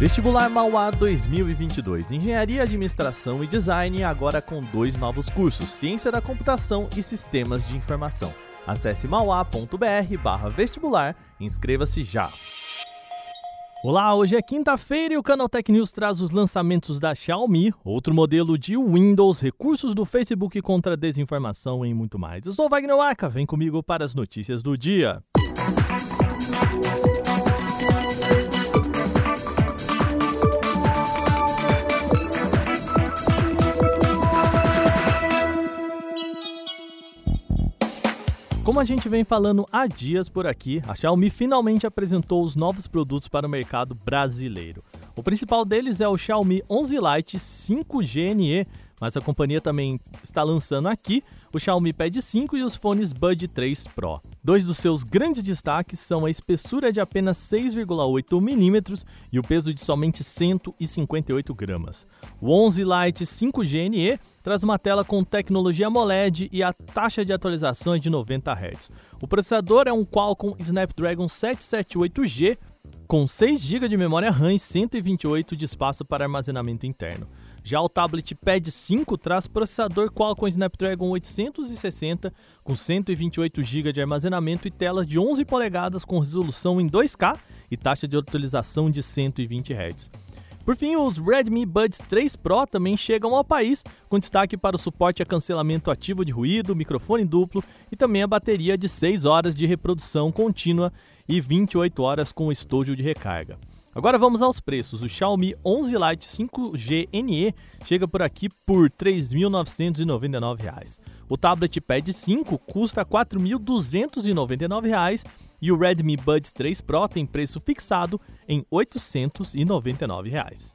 Vestibular Mauá 2022. Engenharia, Administração e Design agora com dois novos cursos: Ciência da Computação e Sistemas de Informação. Acesse mauá.br/vestibular e inscreva-se já. Olá, hoje é quinta-feira e o Canaltech News traz os lançamentos da Xiaomi, outro modelo de Windows, recursos do Facebook contra a desinformação e muito mais. Eu sou Wagner Waka, vem comigo para as notícias do dia. Como a gente vem falando há dias por aqui, a Xiaomi finalmente apresentou os novos produtos para o mercado brasileiro. O principal deles é o Xiaomi 11 Lite 5G NE, mas a companhia também está lançando aqui o Xiaomi Pad 5 e os fones Bud 3 Pro. Dois dos seus grandes destaques são a espessura de apenas 6,8 mm e o peso de somente 158 gramas. O 11 Lite 5G NE traz uma tela com tecnologia AMOLED e a taxa de atualização é de 90 Hz. O processador é um Qualcomm Snapdragon 778G com 6 GB de memória RAM e 128 de espaço para armazenamento interno. Já o tablet Pad 5 traz processador Qualcomm Snapdragon 860 com 128 GB de armazenamento e tela de 11 polegadas com resolução em 2K e taxa de atualização de 120 Hz. Por fim, os Redmi Buds 3 Pro também chegam ao país, com destaque para o suporte a cancelamento ativo de ruído, microfone duplo e também a bateria de 6 horas de reprodução contínua e 28 horas com estojo de recarga. Agora vamos aos preços. O Xiaomi 11 Lite 5G NE chega por aqui por R$ 3.999. O tablet Pad 5 custa R$ 4.299 e o Redmi Buds 3 Pro tem preço fixado em 899 reais.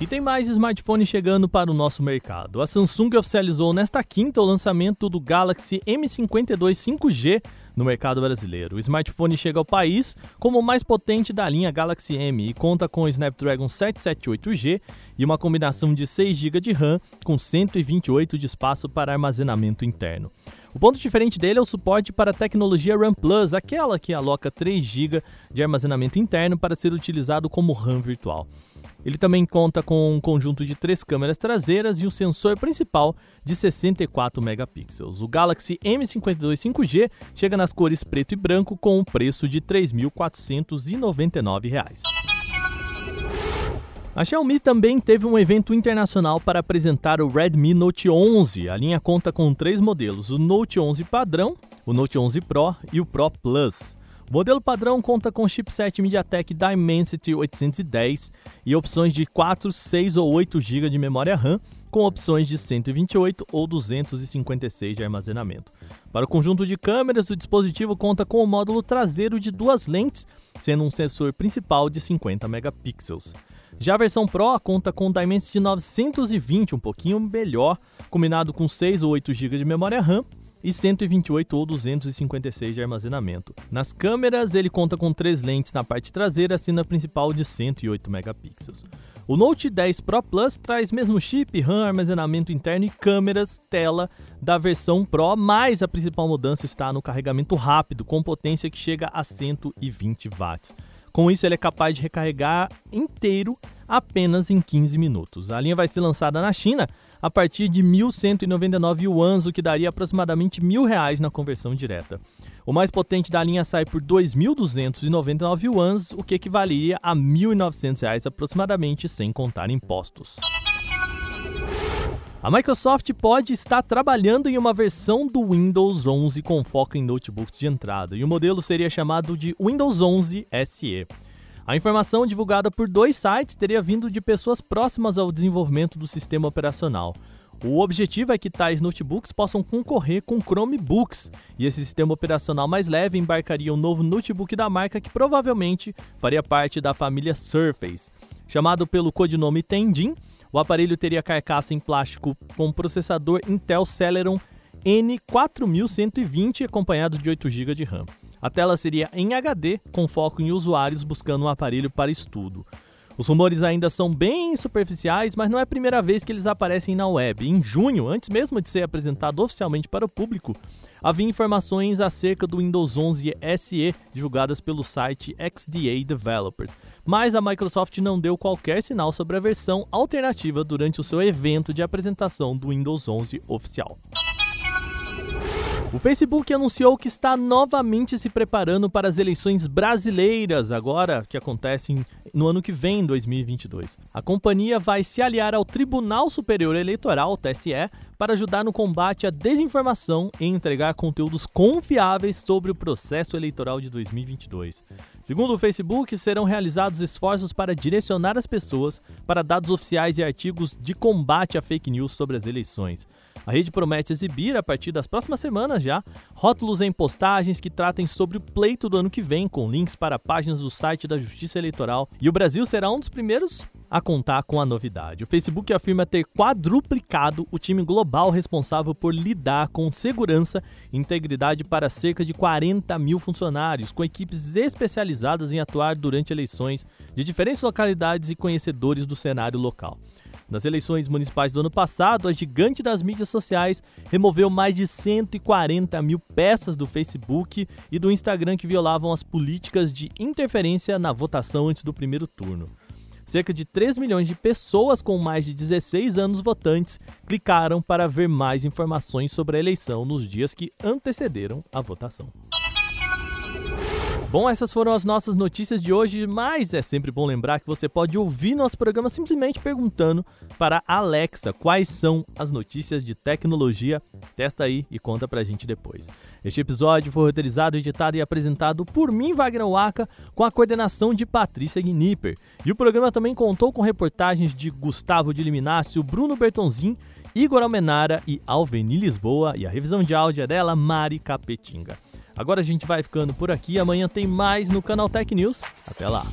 E tem mais smartphones chegando para o nosso mercado. A Samsung oficializou nesta quinta o lançamento do Galaxy M52 5G no mercado brasileiro. O smartphone chega ao país como o mais potente da linha Galaxy M e conta com o Snapdragon 778G e uma combinação de 6 GB de RAM com 128 de espaço para armazenamento interno. O ponto diferente dele é o suporte para a tecnologia RAM Plus, aquela que aloca 3 GB de armazenamento interno para ser utilizado como RAM virtual. Ele também conta com um conjunto de três câmeras traseiras e um sensor principal de 64 megapixels. O Galaxy M52 5G chega nas cores preto e branco com um preço de R$ 3.499. A Xiaomi também teve um evento internacional para apresentar o Redmi Note 11. A linha conta com três modelos: o Note 11 padrão, o Note 11 Pro e o Pro Plus. O modelo padrão conta com chipset MediaTek Dimensity 810 e opções de 4, 6 ou 8 GB de memória RAM, com opções de 128 ou 256 de armazenamento. Para o conjunto de câmeras, o dispositivo conta com o módulo traseiro de duas lentes, sendo um sensor principal de 50 megapixels. Já a versão Pro conta com Dimensity 920, um pouquinho melhor, combinado com 6 ou 8 GB de memória RAM e 128 ou 256 de armazenamento. Nas câmeras, ele conta com três lentes na parte traseira, sendo a principal de 108 megapixels. O Note 10 Pro Plus traz mesmo chip, RAM, armazenamento interno e câmeras, tela da versão Pro, mas a principal mudança está no carregamento rápido, com potência que chega a 120 watts. Com isso, ele é capaz de recarregar inteiro apenas em 15 minutos. A linha vai ser lançada na China a partir de 1.199 yuans, o que daria aproximadamente R$ reais na conversão direta. O mais potente da linha sai por 2.299 yuans, o que equivaleria a R$ 1.900 aproximadamente, sem contar impostos. A Microsoft pode estar trabalhando em uma versão do Windows 11 com foco em notebooks de entrada, e o modelo seria chamado de Windows 11 SE. A informação divulgada por dois sites teria vindo de pessoas próximas ao desenvolvimento do sistema operacional. O objetivo é que tais notebooks possam concorrer com Chromebooks, e esse sistema operacional mais leve embarcaria um novo notebook da marca que provavelmente faria parte da família Surface. Chamado pelo codinome Tendin, o aparelho teria carcaça em plástico com processador Intel Celeron N4120 acompanhado de 8 GB de RAM. A tela seria em HD, com foco em usuários buscando um aparelho para estudo. Os rumores ainda são bem superficiais, mas não é a primeira vez que eles aparecem na web. Em junho, antes mesmo de ser apresentado oficialmente para o público, havia informações acerca do Windows 11 SE divulgadas pelo site XDA Developers, mas a Microsoft não deu qualquer sinal sobre a versão alternativa durante o seu evento de apresentação do Windows 11 oficial. O Facebook anunciou que está novamente se preparando para as eleições brasileiras, agora que acontecem no ano que vem, 2022. A companhia vai se aliar ao Tribunal Superior Eleitoral, TSE, para ajudar no combate à desinformação e entregar conteúdos confiáveis sobre o processo eleitoral de 2022. Segundo o Facebook, serão realizados esforços para direcionar as pessoas para dados oficiais e artigos de combate a fake news sobre as eleições. A rede promete exibir, a partir das próximas semanas já, rótulos em postagens que tratem sobre o pleito do ano que vem, com links para páginas do site da Justiça Eleitoral. E o Brasil será um dos primeiros a contar com a novidade. O Facebook afirma ter quadruplicado o time global responsável por lidar com segurança e integridade para cerca de 40 mil funcionários, com equipes especializadas em atuar durante eleições de diferentes localidades e conhecedores do cenário local. Nas eleições municipais do ano passado, a gigante das mídias sociais removeu mais de 140 mil peças do Facebook e do Instagram que violavam as políticas de interferência na votação antes do primeiro turno. Cerca de 3 milhões de pessoas com mais de 16 anos votantes clicaram para ver mais informações sobre a eleição nos dias que antecederam a votação. Bom, essas foram as nossas notícias de hoje, mas é sempre bom lembrar que você pode ouvir nosso programa simplesmente perguntando para Alexa quais são as notícias de tecnologia. Testa aí e conta pra gente depois. Este episódio foi roteirizado, editado e apresentado por mim, Wagner Waka, com a coordenação de Patrícia Gnipper. E o programa também contou com reportagens de Gustavo de Liminácio, Bruno Bertonzin, Igor Almenara e Alveni Lisboa, e a revisão de áudio é dela, Mari Capetinga. Agora a gente vai ficando por aqui. Amanhã tem mais no canal Tech News. Até lá!